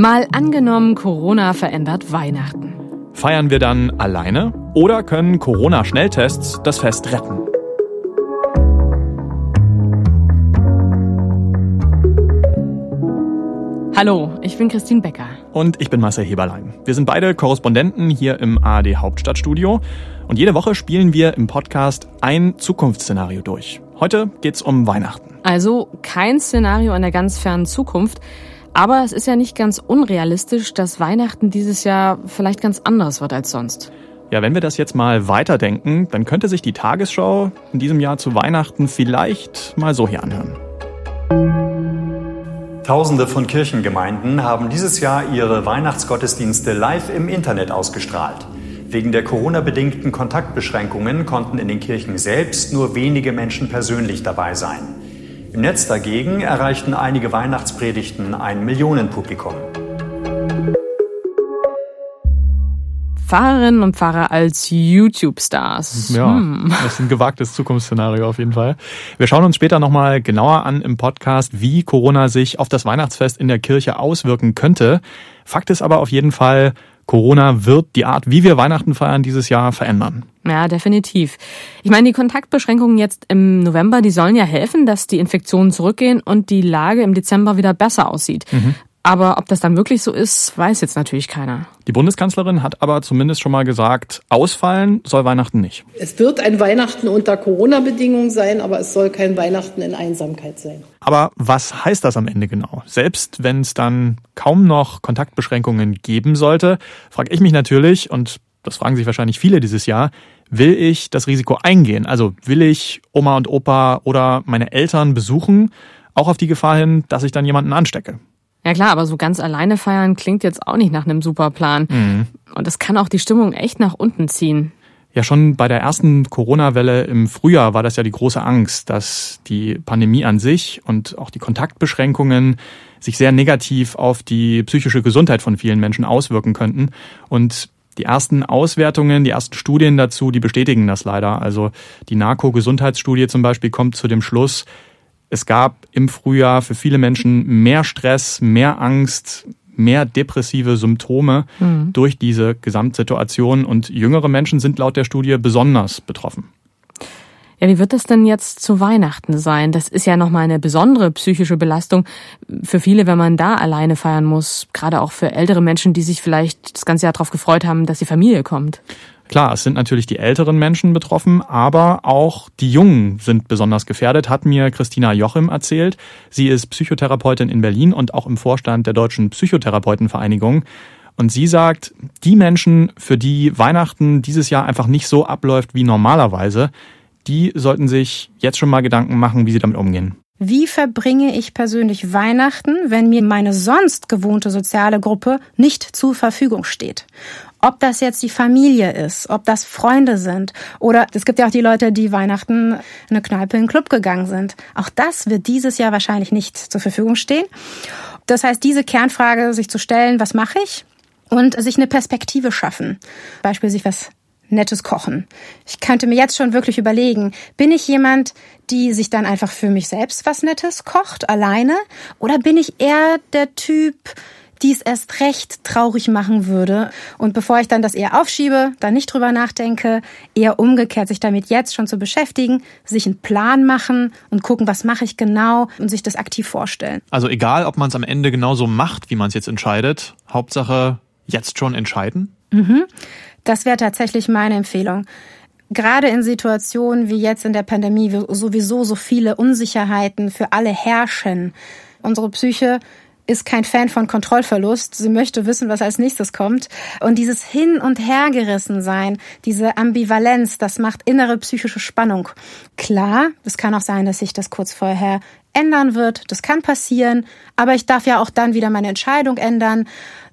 Mal angenommen, Corona verändert Weihnachten. Feiern wir dann alleine oder können Corona-Schnelltests das Fest retten? Hallo, ich bin Christine Becker. Und ich bin Marcel Heberlein. Wir sind beide Korrespondenten hier im ARD Hauptstadtstudio. Und jede Woche spielen wir im Podcast ein Zukunftsszenario durch. Heute geht's um Weihnachten. Also kein Szenario in der ganz fernen Zukunft. Aber es ist ja nicht ganz unrealistisch, dass Weihnachten dieses Jahr vielleicht ganz anders wird als sonst. Ja, wenn wir das jetzt mal weiterdenken, dann könnte sich die Tagesschau in diesem Jahr zu Weihnachten vielleicht mal so hier anhören. Tausende von Kirchengemeinden haben dieses Jahr ihre Weihnachtsgottesdienste live im Internet ausgestrahlt. Wegen der Corona-bedingten Kontaktbeschränkungen konnten in den Kirchen selbst nur wenige Menschen persönlich dabei sein. Im Netz dagegen erreichten einige Weihnachtspredigten ein Millionenpublikum. Pfarrerinnen und Pfarrer als YouTube-Stars. Ja, hm. das ist ein gewagtes Zukunftsszenario auf jeden Fall. Wir schauen uns später nochmal genauer an im Podcast, wie Corona sich auf das Weihnachtsfest in der Kirche auswirken könnte. Fakt ist aber auf jeden Fall, Corona wird die Art, wie wir Weihnachten feiern, dieses Jahr verändern. Ja, definitiv. Ich meine, die Kontaktbeschränkungen jetzt im November, die sollen ja helfen, dass die Infektionen zurückgehen und die Lage im Dezember wieder besser aussieht. Mhm. Aber ob das dann wirklich so ist, weiß jetzt natürlich keiner. Die Bundeskanzlerin hat aber zumindest schon mal gesagt, ausfallen soll Weihnachten nicht. Es wird ein Weihnachten unter Corona-Bedingungen sein, aber es soll kein Weihnachten in Einsamkeit sein. Aber was heißt das am Ende genau? Selbst wenn es dann kaum noch Kontaktbeschränkungen geben sollte, frage ich mich natürlich, und das fragen sich wahrscheinlich viele dieses Jahr, will ich das Risiko eingehen? Also will ich Oma und Opa oder meine Eltern besuchen, auch auf die Gefahr hin, dass ich dann jemanden anstecke? Ja klar, aber so ganz alleine feiern klingt jetzt auch nicht nach einem super Plan. Mhm. Und das kann auch die Stimmung echt nach unten ziehen. Ja, schon bei der ersten Corona-Welle im Frühjahr war das ja die große Angst, dass die Pandemie an sich und auch die Kontaktbeschränkungen sich sehr negativ auf die psychische Gesundheit von vielen Menschen auswirken könnten. Und die ersten Auswertungen, die ersten Studien dazu, die bestätigen das leider. Also die Narko-Gesundheitsstudie zum Beispiel kommt zu dem Schluss, es gab im Frühjahr für viele Menschen mehr Stress, mehr Angst, mehr depressive Symptome mhm. durch diese Gesamtsituation und jüngere Menschen sind laut der Studie besonders betroffen. Ja, wie wird das denn jetzt zu Weihnachten sein? Das ist ja nochmal eine besondere psychische Belastung für viele, wenn man da alleine feiern muss. Gerade auch für ältere Menschen, die sich vielleicht das ganze Jahr darauf gefreut haben, dass die Familie kommt. Klar, es sind natürlich die älteren Menschen betroffen, aber auch die Jungen sind besonders gefährdet, hat mir Christina Jochim erzählt. Sie ist Psychotherapeutin in Berlin und auch im Vorstand der Deutschen Psychotherapeutenvereinigung. Und sie sagt, die Menschen, für die Weihnachten dieses Jahr einfach nicht so abläuft wie normalerweise, die sollten sich jetzt schon mal Gedanken machen, wie sie damit umgehen. Wie verbringe ich persönlich Weihnachten, wenn mir meine sonst gewohnte soziale Gruppe nicht zur Verfügung steht? Ob das jetzt die Familie ist, ob das Freunde sind oder es gibt ja auch die Leute, die Weihnachten in eine Kneipe in einen Club gegangen sind. Auch das wird dieses Jahr wahrscheinlich nicht zur Verfügung stehen. Das heißt, diese Kernfrage sich zu stellen, was mache ich? Und sich eine Perspektive schaffen. Beispiel sich was nettes Kochen. Ich könnte mir jetzt schon wirklich überlegen, bin ich jemand, die sich dann einfach für mich selbst was Nettes kocht, alleine? Oder bin ich eher der Typ, die es erst recht traurig machen würde. Und bevor ich dann das eher aufschiebe, dann nicht drüber nachdenke, eher umgekehrt sich damit jetzt schon zu beschäftigen, sich einen Plan machen und gucken, was mache ich genau und sich das aktiv vorstellen. Also egal, ob man es am Ende genauso macht, wie man es jetzt entscheidet, Hauptsache jetzt schon entscheiden? Mhm. Das wäre tatsächlich meine Empfehlung. Gerade in Situationen wie jetzt in der Pandemie, wo sowieso so viele Unsicherheiten für alle herrschen. Unsere Psyche ist kein Fan von Kontrollverlust. Sie möchte wissen, was als nächstes kommt. Und dieses Hin- und Hergerissen sein, diese Ambivalenz, das macht innere psychische Spannung. Klar, es kann auch sein, dass sich das kurz vorher ändern wird. Das kann passieren. Aber ich darf ja auch dann wieder meine Entscheidung ändern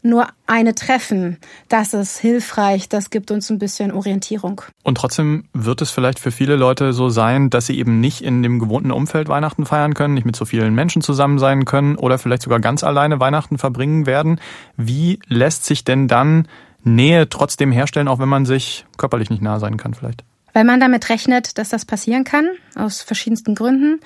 nur eine treffen. Das ist hilfreich, das gibt uns ein bisschen Orientierung. Und trotzdem wird es vielleicht für viele Leute so sein, dass sie eben nicht in dem gewohnten Umfeld Weihnachten feiern können, nicht mit so vielen Menschen zusammen sein können oder vielleicht sogar ganz alleine Weihnachten verbringen werden. Wie lässt sich denn dann Nähe trotzdem herstellen, auch wenn man sich körperlich nicht nah sein kann vielleicht? Weil man damit rechnet, dass das passieren kann, aus verschiedensten Gründen,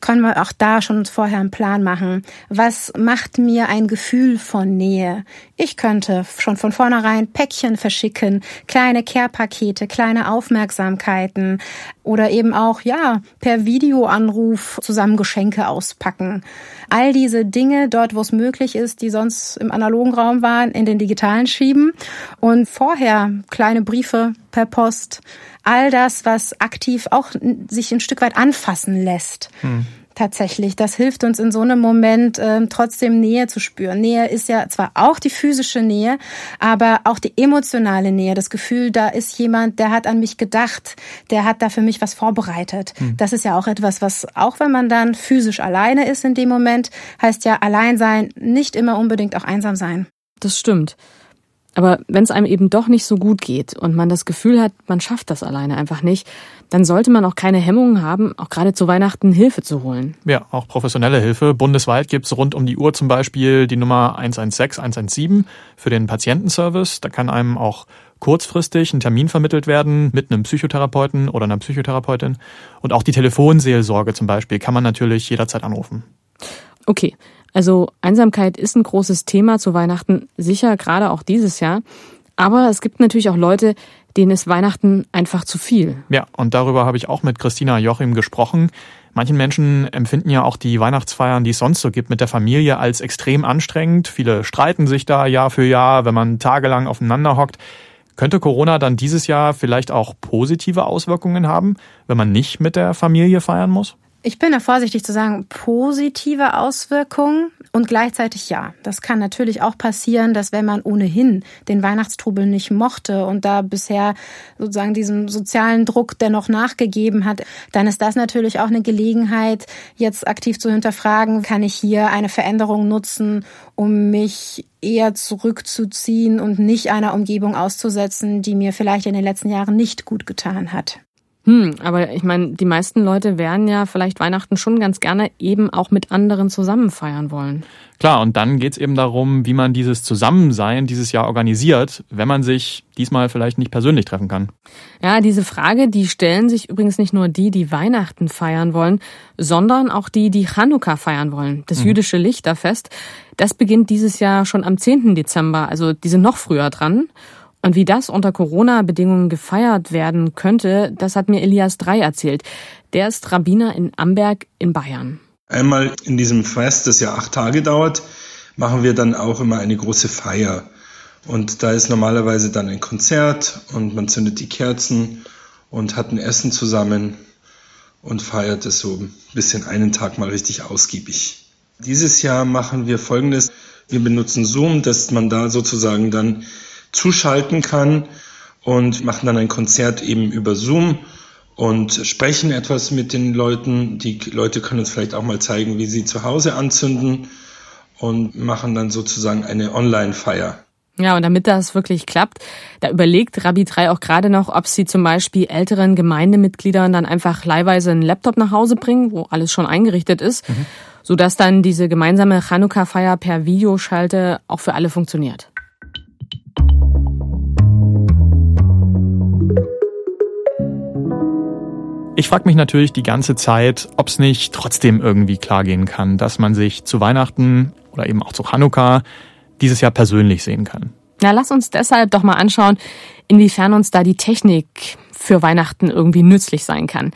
können wir auch da schon vorher einen Plan machen. Was macht mir ein Gefühl von Nähe? Ich könnte schon von vornherein Päckchen verschicken, kleine Care-Pakete, kleine Aufmerksamkeiten oder eben auch, ja, per Videoanruf zusammen Geschenke auspacken. All diese Dinge dort, wo es möglich ist, die sonst im analogen Raum waren, in den digitalen schieben und vorher kleine Briefe per Post, all das, was aktiv auch sich ein Stück weit anfassen lässt. Hm. Tatsächlich, das hilft uns in so einem Moment äh, trotzdem Nähe zu spüren. Nähe ist ja zwar auch die physische Nähe, aber auch die emotionale Nähe. Das Gefühl, da ist jemand, der hat an mich gedacht, der hat da für mich was vorbereitet. Hm. Das ist ja auch etwas, was auch wenn man dann physisch alleine ist in dem Moment, heißt ja allein sein nicht immer unbedingt auch einsam sein. Das stimmt. Aber wenn es einem eben doch nicht so gut geht und man das Gefühl hat, man schafft das alleine einfach nicht, dann sollte man auch keine Hemmungen haben, auch gerade zu Weihnachten Hilfe zu holen. Ja, auch professionelle Hilfe. Bundesweit gibt's rund um die Uhr zum Beispiel die Nummer 116 117 für den Patientenservice. Da kann einem auch kurzfristig ein Termin vermittelt werden mit einem Psychotherapeuten oder einer Psychotherapeutin. Und auch die Telefonseelsorge zum Beispiel kann man natürlich jederzeit anrufen. Okay, also Einsamkeit ist ein großes Thema zu Weihnachten, sicher gerade auch dieses Jahr. Aber es gibt natürlich auch Leute, denen ist Weihnachten einfach zu viel. Ja, und darüber habe ich auch mit Christina Joachim gesprochen. Manchen Menschen empfinden ja auch die Weihnachtsfeiern, die es sonst so gibt, mit der Familie als extrem anstrengend. Viele streiten sich da Jahr für Jahr, wenn man tagelang aufeinander hockt. Könnte Corona dann dieses Jahr vielleicht auch positive Auswirkungen haben, wenn man nicht mit der Familie feiern muss? Ich bin da vorsichtig zu sagen, positive Auswirkungen und gleichzeitig ja. Das kann natürlich auch passieren, dass wenn man ohnehin den Weihnachtstrubel nicht mochte und da bisher sozusagen diesem sozialen Druck dennoch nachgegeben hat, dann ist das natürlich auch eine Gelegenheit, jetzt aktiv zu hinterfragen, kann ich hier eine Veränderung nutzen, um mich eher zurückzuziehen und nicht einer Umgebung auszusetzen, die mir vielleicht in den letzten Jahren nicht gut getan hat. Hm, aber ich meine, die meisten Leute werden ja vielleicht Weihnachten schon ganz gerne eben auch mit anderen zusammen feiern wollen. Klar, und dann geht's eben darum, wie man dieses Zusammensein dieses Jahr organisiert, wenn man sich diesmal vielleicht nicht persönlich treffen kann. Ja, diese Frage, die stellen sich übrigens nicht nur die, die Weihnachten feiern wollen, sondern auch die, die Chanukka feiern wollen, das mhm. jüdische Lichterfest. Das beginnt dieses Jahr schon am 10. Dezember, also die sind noch früher dran. Und wie das unter Corona-Bedingungen gefeiert werden könnte, das hat mir Elias Drei erzählt. Der ist Rabbiner in Amberg in Bayern. Einmal in diesem Fest, das ja acht Tage dauert, machen wir dann auch immer eine große Feier. Und da ist normalerweise dann ein Konzert und man zündet die Kerzen und hat ein Essen zusammen und feiert es so ein bisschen einen Tag mal richtig ausgiebig. Dieses Jahr machen wir Folgendes. Wir benutzen Zoom, dass man da sozusagen dann zuschalten kann und machen dann ein Konzert eben über Zoom und sprechen etwas mit den Leuten. Die Leute können uns vielleicht auch mal zeigen, wie sie zu Hause anzünden und machen dann sozusagen eine Online-Feier. Ja, und damit das wirklich klappt, da überlegt Rabbi 3 auch gerade noch, ob sie zum Beispiel älteren Gemeindemitgliedern dann einfach leihweise einen Laptop nach Hause bringen, wo alles schon eingerichtet ist, mhm. sodass dann diese gemeinsame Chanukka-Feier per Videoschalte auch für alle funktioniert. Ich frage mich natürlich die ganze Zeit, ob es nicht trotzdem irgendwie klar gehen kann, dass man sich zu Weihnachten oder eben auch zu Chanukka dieses Jahr persönlich sehen kann. Na, lass uns deshalb doch mal anschauen, inwiefern uns da die Technik für Weihnachten irgendwie nützlich sein kann.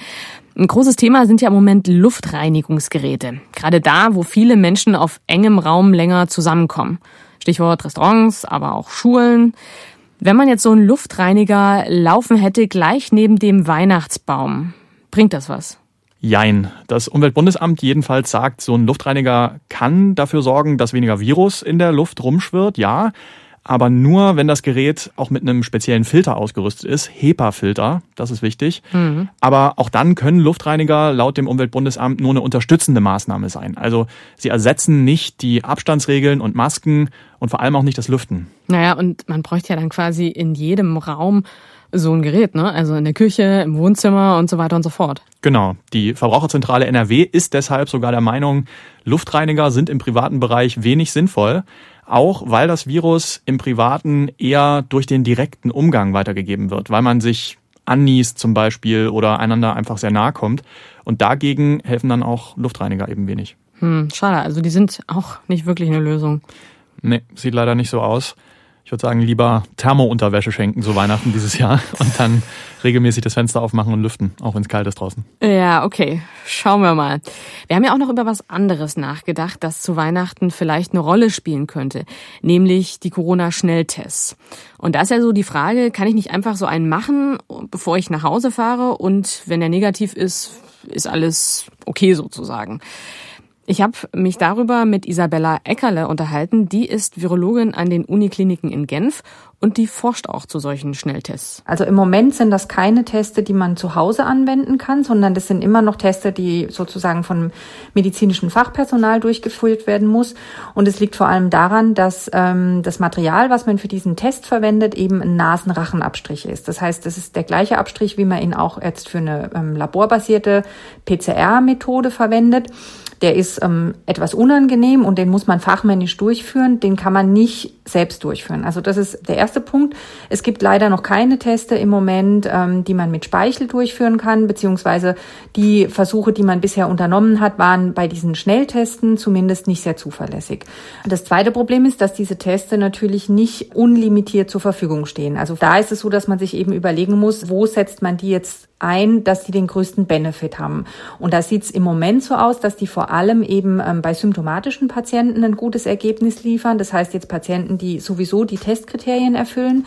Ein großes Thema sind ja im Moment Luftreinigungsgeräte. Gerade da, wo viele Menschen auf engem Raum länger zusammenkommen. Stichwort Restaurants, aber auch Schulen. Wenn man jetzt so einen Luftreiniger laufen hätte, gleich neben dem Weihnachtsbaum, Bringt das was? Jein. Das Umweltbundesamt jedenfalls sagt, so ein Luftreiniger kann dafür sorgen, dass weniger Virus in der Luft rumschwirrt, ja. Aber nur, wenn das Gerät auch mit einem speziellen Filter ausgerüstet ist, HEPA-Filter, das ist wichtig. Mhm. Aber auch dann können Luftreiniger laut dem Umweltbundesamt nur eine unterstützende Maßnahme sein. Also sie ersetzen nicht die Abstandsregeln und Masken und vor allem auch nicht das Lüften. Naja, und man bräuchte ja dann quasi in jedem Raum so ein Gerät, ne? Also in der Küche, im Wohnzimmer und so weiter und so fort. Genau. Die Verbraucherzentrale NRW ist deshalb sogar der Meinung, Luftreiniger sind im privaten Bereich wenig sinnvoll, auch weil das Virus im privaten eher durch den direkten Umgang weitergegeben wird, weil man sich anniest zum Beispiel oder einander einfach sehr nahe kommt. Und dagegen helfen dann auch Luftreiniger eben wenig. Hm, schade, also die sind auch nicht wirklich eine Lösung. Nee, sieht leider nicht so aus. Ich würde sagen, lieber Thermounterwäsche schenken zu Weihnachten dieses Jahr und dann regelmäßig das Fenster aufmachen und lüften, auch wenn es kalt ist draußen. Ja, okay. Schauen wir mal. Wir haben ja auch noch über was anderes nachgedacht, das zu Weihnachten vielleicht eine Rolle spielen könnte, nämlich die Corona-Schnelltests. Und da ist ja so die Frage, kann ich nicht einfach so einen machen, bevor ich nach Hause fahre und wenn der negativ ist, ist alles okay sozusagen. Ich habe mich darüber mit Isabella Eckerle unterhalten. Die ist Virologin an den Unikliniken in Genf und die forscht auch zu solchen Schnelltests. Also im Moment sind das keine Teste, die man zu Hause anwenden kann, sondern das sind immer noch Teste, die sozusagen von medizinischem Fachpersonal durchgeführt werden muss. Und es liegt vor allem daran, dass ähm, das Material, was man für diesen Test verwendet, eben ein Nasenrachenabstrich ist. Das heißt, das ist der gleiche Abstrich, wie man ihn auch jetzt für eine ähm, laborbasierte PCR-Methode verwendet. Der ist ähm, etwas unangenehm und den muss man fachmännisch durchführen. Den kann man nicht selbst durchführen. Also das ist der erste Punkt. Es gibt leider noch keine Teste im Moment, ähm, die man mit Speichel durchführen kann, beziehungsweise die Versuche, die man bisher unternommen hat, waren bei diesen Schnelltesten zumindest nicht sehr zuverlässig. Das zweite Problem ist, dass diese Teste natürlich nicht unlimitiert zur Verfügung stehen. Also da ist es so, dass man sich eben überlegen muss, wo setzt man die jetzt ein, dass die den größten Benefit haben. Und da sieht es im Moment so aus, dass die vor allem eben ähm, bei symptomatischen Patienten ein gutes Ergebnis liefern. Das heißt jetzt Patienten, die sowieso die Testkriterien erfüllen.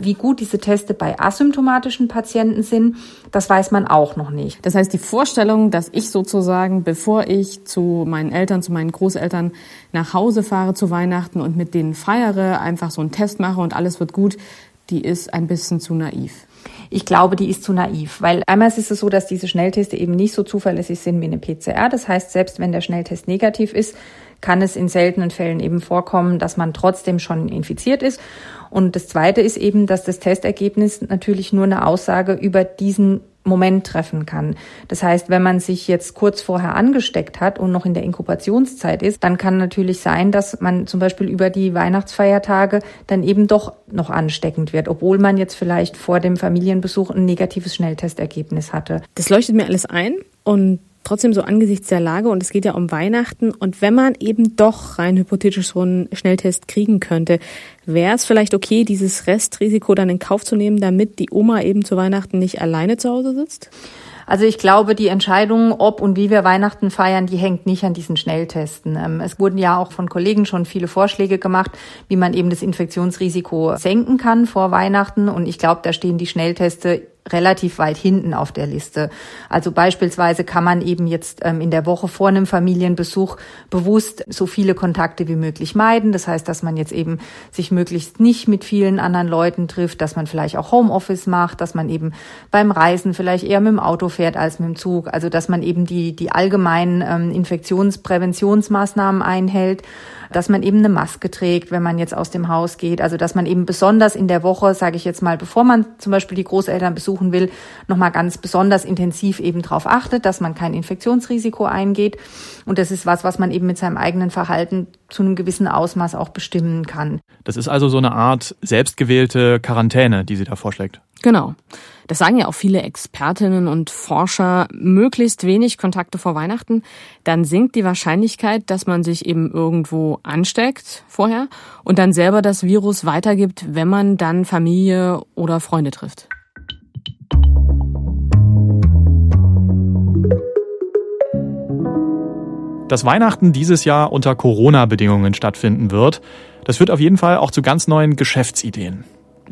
Wie gut diese Teste bei asymptomatischen Patienten sind, das weiß man auch noch nicht. Das heißt, die Vorstellung, dass ich sozusagen, bevor ich zu meinen Eltern, zu meinen Großeltern nach Hause fahre zu Weihnachten und mit denen feiere, einfach so einen Test mache und alles wird gut, die ist ein bisschen zu naiv. Ich glaube, die ist zu naiv, weil einmal ist es so, dass diese Schnellteste eben nicht so zuverlässig sind wie eine PCR. Das heißt, selbst wenn der Schnelltest negativ ist, kann es in seltenen Fällen eben vorkommen, dass man trotzdem schon infiziert ist. Und das Zweite ist eben, dass das Testergebnis natürlich nur eine Aussage über diesen Moment treffen kann. Das heißt, wenn man sich jetzt kurz vorher angesteckt hat und noch in der Inkubationszeit ist, dann kann natürlich sein, dass man zum Beispiel über die Weihnachtsfeiertage dann eben doch noch ansteckend wird, obwohl man jetzt vielleicht vor dem Familienbesuch ein negatives Schnelltestergebnis hatte. Das leuchtet mir alles ein und trotzdem so angesichts der Lage und es geht ja um Weihnachten und wenn man eben doch rein hypothetisch so einen Schnelltest kriegen könnte, wäre es vielleicht okay, dieses Restrisiko dann in Kauf zu nehmen, damit die Oma eben zu Weihnachten nicht alleine zu Hause sitzt? Also ich glaube, die Entscheidung, ob und wie wir Weihnachten feiern, die hängt nicht an diesen Schnelltesten. Ähm, es wurden ja auch von Kollegen schon viele Vorschläge gemacht, wie man eben das Infektionsrisiko senken kann vor Weihnachten. Und ich glaube, da stehen die Schnellteste relativ weit hinten auf der Liste. Also beispielsweise kann man eben jetzt ähm, in der Woche vor einem Familienbesuch bewusst so viele Kontakte wie möglich meiden. Das heißt, dass man jetzt eben sich möglichst nicht mit vielen anderen Leuten trifft, dass man vielleicht auch Homeoffice macht, dass man eben beim Reisen vielleicht eher mit dem Auto fährt als mit dem Zug. Also dass man eben die, die allgemeinen ähm, Infektionspräventionsmaßnahmen einhält dass man eben eine Maske trägt, wenn man jetzt aus dem Haus geht. Also dass man eben besonders in der Woche, sage ich jetzt mal, bevor man zum Beispiel die Großeltern besuchen will, nochmal ganz besonders intensiv eben darauf achtet, dass man kein Infektionsrisiko eingeht. Und das ist was, was man eben mit seinem eigenen Verhalten zu einem gewissen Ausmaß auch bestimmen kann. Das ist also so eine Art selbstgewählte Quarantäne, die sie da vorschlägt. Genau. Das sagen ja auch viele Expertinnen und Forscher, möglichst wenig Kontakte vor Weihnachten, dann sinkt die Wahrscheinlichkeit, dass man sich eben irgendwo ansteckt vorher und dann selber das Virus weitergibt, wenn man dann Familie oder Freunde trifft. Dass Weihnachten dieses Jahr unter Corona-Bedingungen stattfinden wird, das führt auf jeden Fall auch zu ganz neuen Geschäftsideen.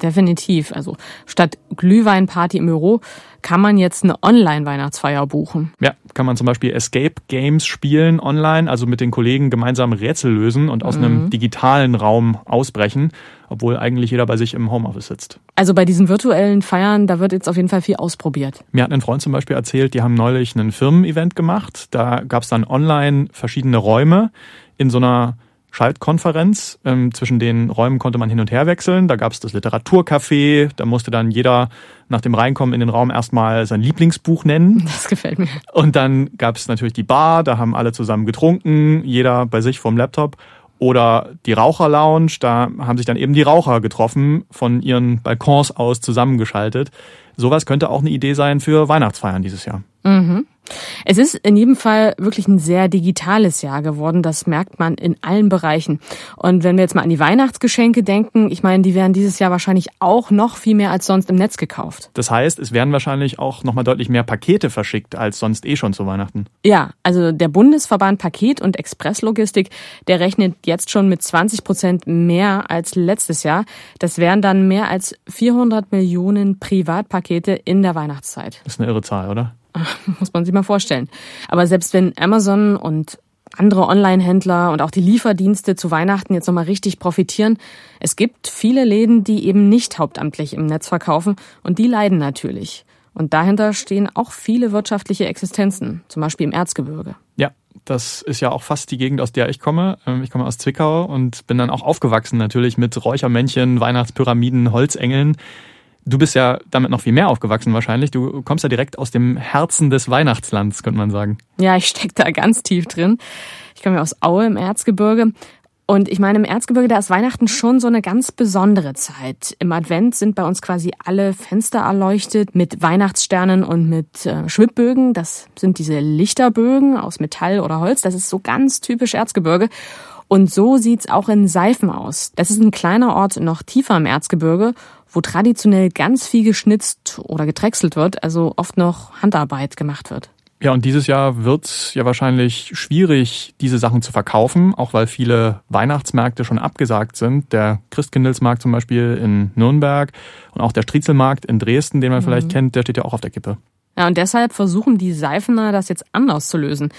Definitiv. Also statt Glühweinparty im Büro kann man jetzt eine Online-Weihnachtsfeier buchen. Ja, kann man zum Beispiel Escape Games spielen online, also mit den Kollegen gemeinsam Rätsel lösen und aus mhm. einem digitalen Raum ausbrechen, obwohl eigentlich jeder bei sich im Homeoffice sitzt. Also bei diesen virtuellen Feiern, da wird jetzt auf jeden Fall viel ausprobiert. Mir hat ein Freund zum Beispiel erzählt, die haben neulich ein Firmen-Event gemacht. Da gab es dann online verschiedene Räume in so einer Schaltkonferenz. Ähm, zwischen den Räumen konnte man hin und her wechseln. Da gab es das Literaturcafé. Da musste dann jeder nach dem Reinkommen in den Raum erstmal sein Lieblingsbuch nennen. Das gefällt mir. Und dann gab es natürlich die Bar. Da haben alle zusammen getrunken, jeder bei sich vom Laptop. Oder die Raucherlounge, da haben sich dann eben die Raucher getroffen, von ihren Balkons aus zusammengeschaltet. Sowas könnte auch eine Idee sein für Weihnachtsfeiern dieses Jahr. Mhm. Es ist in jedem Fall wirklich ein sehr digitales Jahr geworden. Das merkt man in allen Bereichen. Und wenn wir jetzt mal an die Weihnachtsgeschenke denken, ich meine, die werden dieses Jahr wahrscheinlich auch noch viel mehr als sonst im Netz gekauft. Das heißt, es werden wahrscheinlich auch noch mal deutlich mehr Pakete verschickt als sonst eh schon zu Weihnachten. Ja, also der Bundesverband Paket- und Expresslogistik, der rechnet jetzt schon mit 20 Prozent mehr als letztes Jahr. Das wären dann mehr als 400 Millionen Privatpakete in der Weihnachtszeit. Das ist eine irre Zahl, oder? muss man sich mal vorstellen. Aber selbst wenn Amazon und andere Online-Händler und auch die Lieferdienste zu Weihnachten jetzt nochmal richtig profitieren. Es gibt viele Läden, die eben nicht hauptamtlich im Netz verkaufen und die leiden natürlich. Und dahinter stehen auch viele wirtschaftliche Existenzen, zum Beispiel im Erzgebirge. Ja, das ist ja auch fast die Gegend, aus der ich komme. Ähm, ich komme aus Zwickau und bin dann auch aufgewachsen natürlich mit Räuchermännchen, Weihnachtspyramiden, Holzengeln. Du bist ja damit noch viel mehr aufgewachsen wahrscheinlich. Du kommst ja direkt aus dem Herzen des Weihnachtslands, könnte man sagen. Ja, ich steck da ganz tief drin. Ich komme ja aus Aue im Erzgebirge. Und ich meine, im Erzgebirge, da ist Weihnachten schon so eine ganz besondere Zeit. Im Advent sind bei uns quasi alle Fenster erleuchtet mit Weihnachtssternen und mit äh, Schwibbögen. Das sind diese Lichterbögen aus Metall oder Holz. Das ist so ganz typisch Erzgebirge. Und so sieht's auch in Seifen aus. Das ist ein kleiner Ort noch tiefer im Erzgebirge wo traditionell ganz viel geschnitzt oder gedrechselt wird, also oft noch Handarbeit gemacht wird. Ja, und dieses Jahr wird ja wahrscheinlich schwierig, diese Sachen zu verkaufen, auch weil viele Weihnachtsmärkte schon abgesagt sind. Der Christkindlesmarkt zum Beispiel in Nürnberg und auch der Striezelmarkt in Dresden, den man mhm. vielleicht kennt, der steht ja auch auf der Kippe. Ja, und deshalb versuchen die Seifener das jetzt anders zu lösen.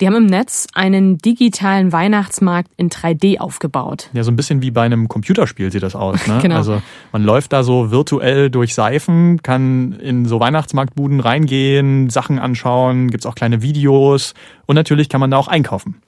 Die haben im Netz einen digitalen Weihnachtsmarkt in 3D aufgebaut. Ja, so ein bisschen wie bei einem Computerspiel sieht das aus. Ne? genau. Also man läuft da so virtuell durch Seifen, kann in so Weihnachtsmarktbuden reingehen, Sachen anschauen, gibt's auch kleine Videos und natürlich kann man da auch einkaufen.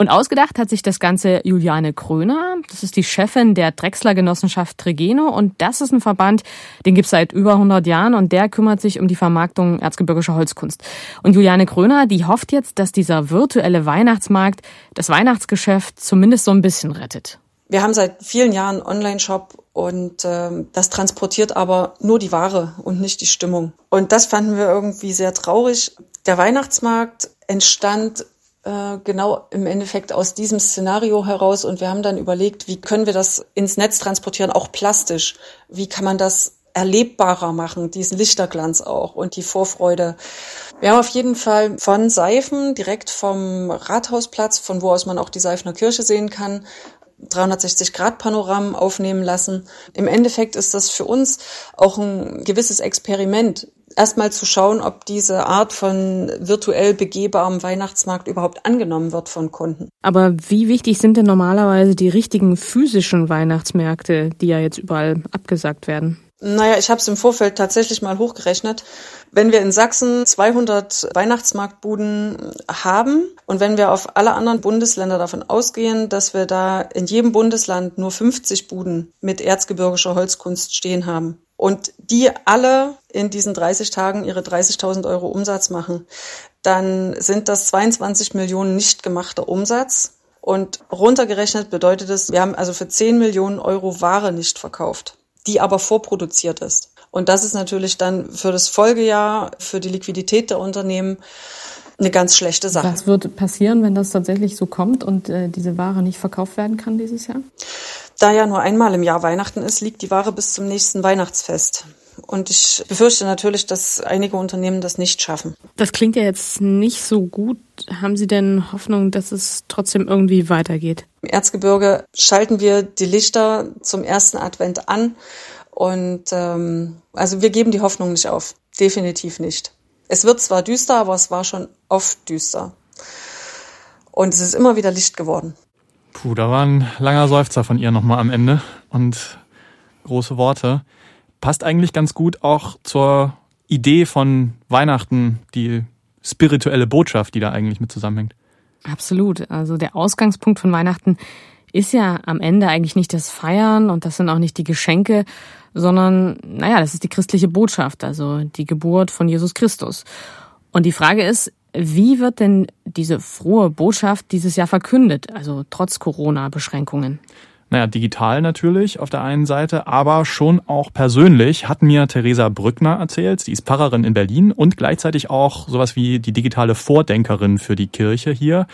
Und ausgedacht hat sich das Ganze Juliane Kröner. Das ist die Chefin der Drechsler Genossenschaft Tregeno. Und das ist ein Verband, den gibt's seit über 100 Jahren und der kümmert sich um die Vermarktung erzgebirgischer Holzkunst. Und Juliane Kröner, die hofft jetzt, dass dieser virtuelle Weihnachtsmarkt das Weihnachtsgeschäft zumindest so ein bisschen rettet. Wir haben seit vielen Jahren einen Online-Shop und ähm, das transportiert aber nur die Ware und nicht die Stimmung. Und das fanden wir irgendwie sehr traurig. Der Weihnachtsmarkt entstand genau im Endeffekt aus diesem Szenario heraus und wir haben dann überlegt, wie können wir das ins Netz transportieren, auch plastisch. Wie kann man das erlebbarer machen, diesen Lichterglanz auch und die Vorfreude. Wir haben auf jeden Fall von Seifen direkt vom Rathausplatz, von wo aus man auch die Seifener Kirche sehen kann, 360 Grad Panoramen aufnehmen lassen. Im Endeffekt ist das für uns auch ein gewisses Experiment erstmal zu schauen, ob diese Art von virtuell begehbarem Weihnachtsmarkt überhaupt angenommen wird von Kunden. Aber wie wichtig sind denn normalerweise die richtigen physischen Weihnachtsmärkte, die ja jetzt überall abgesagt werden? Naja, ich habe es im Vorfeld tatsächlich mal hochgerechnet. Wenn wir in Sachsen 200 Weihnachtsmarktbuden haben und wenn wir auf alle anderen Bundesländer davon ausgehen, dass wir da in jedem Bundesland nur 50 Buden mit erzgebirgischer Holzkunst stehen haben, und die alle in diesen 30 Tagen ihre 30.000 Euro Umsatz machen, dann sind das 22 Millionen nicht gemachter Umsatz. Und runtergerechnet bedeutet es, wir haben also für 10 Millionen Euro Ware nicht verkauft, die aber vorproduziert ist. Und das ist natürlich dann für das Folgejahr, für die Liquidität der Unternehmen eine ganz schlechte Sache. Was wird passieren, wenn das tatsächlich so kommt und äh, diese Ware nicht verkauft werden kann dieses Jahr? Da ja nur einmal im Jahr Weihnachten ist, liegt die Ware bis zum nächsten Weihnachtsfest. Und ich befürchte natürlich, dass einige Unternehmen das nicht schaffen. Das klingt ja jetzt nicht so gut. Haben Sie denn Hoffnung, dass es trotzdem irgendwie weitergeht? Im Erzgebirge schalten wir die Lichter zum ersten Advent an. Und ähm, also wir geben die Hoffnung nicht auf. Definitiv nicht. Es wird zwar düster, aber es war schon oft düster. Und es ist immer wieder Licht geworden. Puh, da war ein langer Seufzer von ihr nochmal am Ende und große Worte. Passt eigentlich ganz gut auch zur Idee von Weihnachten, die spirituelle Botschaft, die da eigentlich mit zusammenhängt. Absolut. Also der Ausgangspunkt von Weihnachten ist ja am Ende eigentlich nicht das Feiern und das sind auch nicht die Geschenke, sondern, naja, das ist die christliche Botschaft, also die Geburt von Jesus Christus. Und die Frage ist, wie wird denn diese frohe Botschaft dieses Jahr verkündet, also trotz Corona-Beschränkungen? Naja, digital natürlich auf der einen Seite, aber schon auch persönlich hat mir Theresa Brückner erzählt. Sie ist Pfarrerin in Berlin und gleichzeitig auch sowas wie die digitale Vordenkerin für die Kirche hier.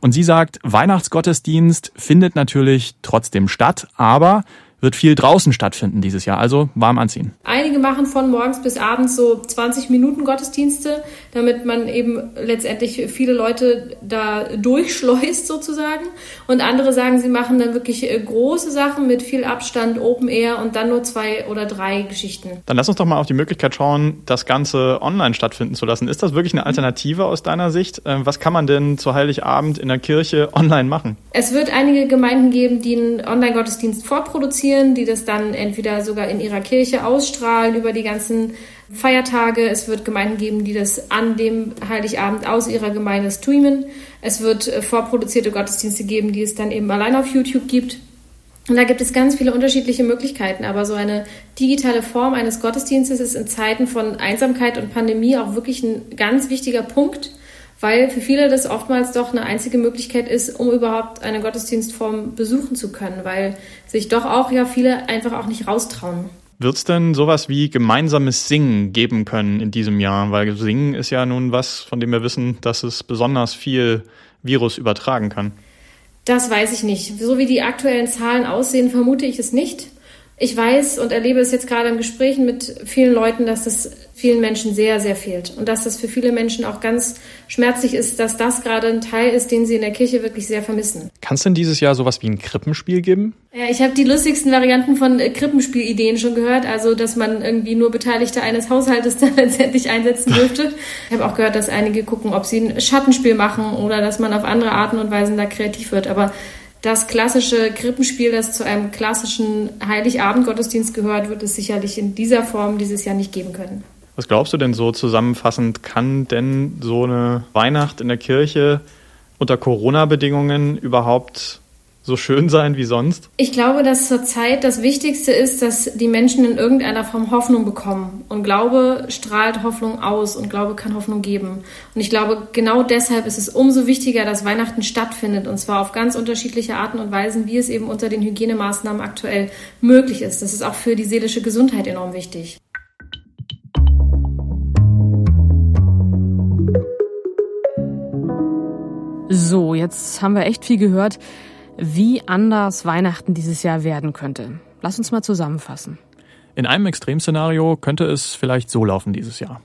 Und sie sagt, Weihnachtsgottesdienst findet natürlich trotzdem statt, aber wird viel draußen stattfinden dieses Jahr, also warm anziehen. Einige machen von morgens bis abends so 20 Minuten Gottesdienste, damit man eben letztendlich viele Leute da durchschleust sozusagen. Und andere sagen, sie machen dann wirklich äh, große Sachen mit viel Abstand, Open Air und dann nur zwei oder drei Geschichten. Dann lass uns doch mal auf die Möglichkeit schauen, das Ganze online stattfinden zu lassen. Ist das wirklich eine Alternative aus deiner Sicht? Ähm, was kann man denn zu Heiligabend in der Kirche online machen? Es wird einige Gemeinden geben, die einen Online-Gottesdienst vorproduzieren produzieren, die das dann entweder sogar in ihrer Kirche ausstrahlen über die ganzen Feiertage. Es wird Gemeinden geben, die das an dem Heiligabend aus ihrer Gemeinde streamen. Es wird äh, vorproduzierte Gottesdienste geben, die es dann eben allein auf YouTube gibt. Und da gibt es ganz viele unterschiedliche Möglichkeiten. Aber so eine digitale Form eines Gottesdienstes ist in Zeiten von Einsamkeit und Pandemie auch wirklich ein ganz wichtiger Punkt weil für viele das oftmals doch eine einzige Möglichkeit ist, um überhaupt eine Gottesdienstform besuchen zu können, weil sich doch auch ja viele einfach auch nicht raustrauen. Wird es denn sowas wie gemeinsames Singen geben können in diesem Jahr? Weil Singen ist ja nun was, von dem wir wissen, dass es besonders viel Virus übertragen kann. Das weiß ich nicht. So wie die aktuellen Zahlen aussehen, vermute ich es nicht. Ich weiß und erlebe es jetzt gerade in Gesprächen mit vielen Leuten, dass das vielen Menschen sehr, sehr fehlt. Und dass das für viele Menschen auch ganz schmerzlich ist, dass das gerade ein Teil ist, den sie in der Kirche wirklich sehr vermissen. Kann es denn dieses Jahr sowas wie ein Krippenspiel geben? Ja, ich habe die lustigsten Varianten von äh, Krippenspielideen schon gehört. Also, dass man irgendwie nur Beteiligte eines Haushaltes dann letztendlich einsetzen dürfte. Ich habe auch gehört, dass einige gucken, ob sie ein Schattenspiel machen oder dass man auf andere Arten und Weisen da kreativ wird. Aber das klassische Krippenspiel, das zu einem klassischen Heiligabend-Gottesdienst gehört, wird es sicherlich in dieser Form dieses Jahr nicht geben können. Was glaubst du denn so zusammenfassend, kann denn so eine Weihnacht in der Kirche unter Corona-Bedingungen überhaupt so schön sein wie sonst? Ich glaube, dass zurzeit das Wichtigste ist, dass die Menschen in irgendeiner Form Hoffnung bekommen. Und Glaube strahlt Hoffnung aus und Glaube kann Hoffnung geben. Und ich glaube, genau deshalb ist es umso wichtiger, dass Weihnachten stattfindet. Und zwar auf ganz unterschiedliche Arten und Weisen, wie es eben unter den Hygienemaßnahmen aktuell möglich ist. Das ist auch für die seelische Gesundheit enorm wichtig. So, jetzt haben wir echt viel gehört wie anders Weihnachten dieses Jahr werden könnte. Lass uns mal zusammenfassen. In einem Extremszenario könnte es vielleicht so laufen dieses Jahr.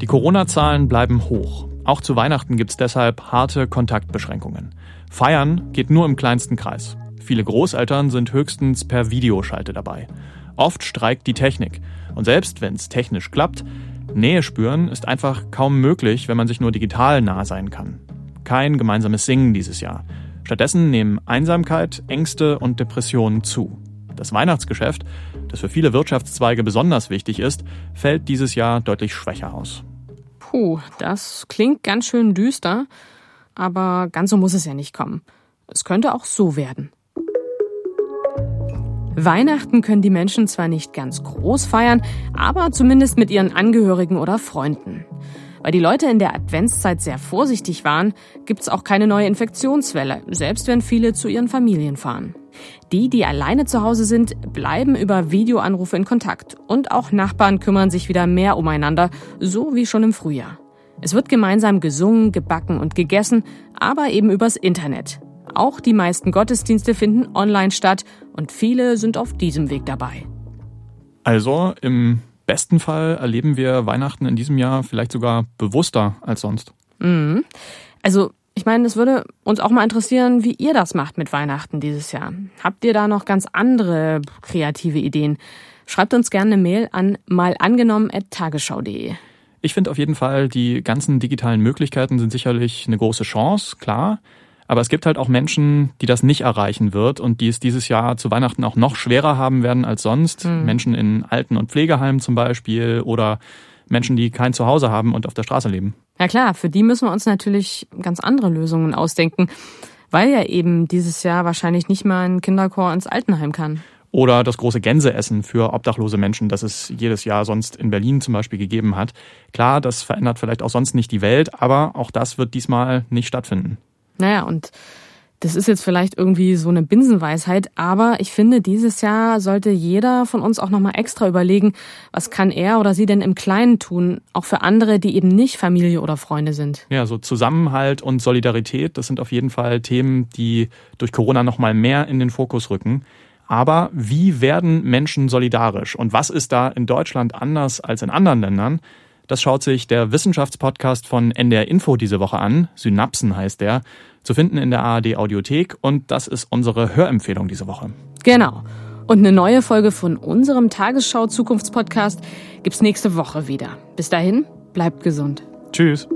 Die Corona-Zahlen bleiben hoch. Auch zu Weihnachten gibt es deshalb harte Kontaktbeschränkungen. Feiern geht nur im kleinsten Kreis. Viele Großeltern sind höchstens per Videoschalte dabei. Oft streikt die Technik. Und selbst wenn es technisch klappt, Nähe spüren ist einfach kaum möglich, wenn man sich nur digital nah sein kann kein gemeinsames Singen dieses Jahr. Stattdessen nehmen Einsamkeit, Ängste und Depressionen zu. Das Weihnachtsgeschäft, das für viele Wirtschaftszweige besonders wichtig ist, fällt dieses Jahr deutlich schwächer aus. Puh, das klingt ganz schön düster, aber ganz so muss es ja nicht kommen. Es könnte auch so werden. Weihnachten können die Menschen zwar nicht ganz groß feiern, aber zumindest mit ihren Angehörigen oder Freunden. Weil die Leute in der Adventszeit sehr vorsichtig waren, gibt's auch keine neue Infektionswelle, selbst wenn viele zu ihren Familien fahren. Die, die alleine zu Hause sind, bleiben über Videoanrufe in Kontakt. Und auch Nachbarn kümmern sich wieder mehr umeinander, so wie schon im Frühjahr. Es wird gemeinsam gesungen, gebacken und gegessen, aber eben übers Internet. Auch die meisten Gottesdienste finden online statt und viele sind auf diesem Weg dabei. Also im besten Fall erleben wir Weihnachten in diesem Jahr vielleicht sogar bewusster als sonst. Mhm. Also ich meine, es würde uns auch mal interessieren, wie ihr das macht mit Weihnachten dieses Jahr. Habt ihr da noch ganz andere kreative Ideen? Schreibt uns gerne eine Mail an malangenommen.tagesschau.de. Ich finde auf jeden Fall, die ganzen digitalen Möglichkeiten sind sicherlich eine große Chance, klar. Aber es gibt halt auch Menschen, die das nicht erreichen wird und die es dieses Jahr zu Weihnachten auch noch schwerer haben werden als sonst. Mhm. Menschen in Alten- und Pflegeheimen zum Beispiel oder Menschen, die kein Zuhause haben und auf der Straße leben. Ja klar, für die müssen wir uns natürlich ganz andere Lösungen ausdenken, weil ja eben dieses Jahr wahrscheinlich nicht mal ein Kinderchor ins Altenheim kann. Oder das große Gänseessen für obdachlose Menschen, das es jedes Jahr sonst in Berlin zum Beispiel gegeben hat. Klar, das verändert vielleicht auch sonst nicht die Welt, aber auch das wird diesmal nicht stattfinden. Naja, und Das ist jetzt vielleicht irgendwie so eine Binsenweisheit, aber ich finde, dieses Jahr sollte jeder von uns auch nochmal extra überlegen, was kann er oder sie denn im Kleinen tun, auch für andere, die eben nicht Familie oder Freunde sind. Ja, so Zusammenhalt und Solidarität, das sind auf jeden Fall Themen, die durch Corona nochmal mehr in den Fokus rücken. Aber wie werden Menschen solidarisch? Und was ist da in Deutschland anders als in anderen Ländern? Das schaut sich der Wissenschaftspodcast von NDR Info diese Woche an. Synapsen heißt der. Zu finden in der ARD Audiothek. Und das ist unsere Hörempfehlung diese Woche. Genau. Und eine neue Folge von unserem Tagesschau Zukunftspodcast gibt's nächste Woche wieder. Bis dahin, bleibt gesund. Tschüss.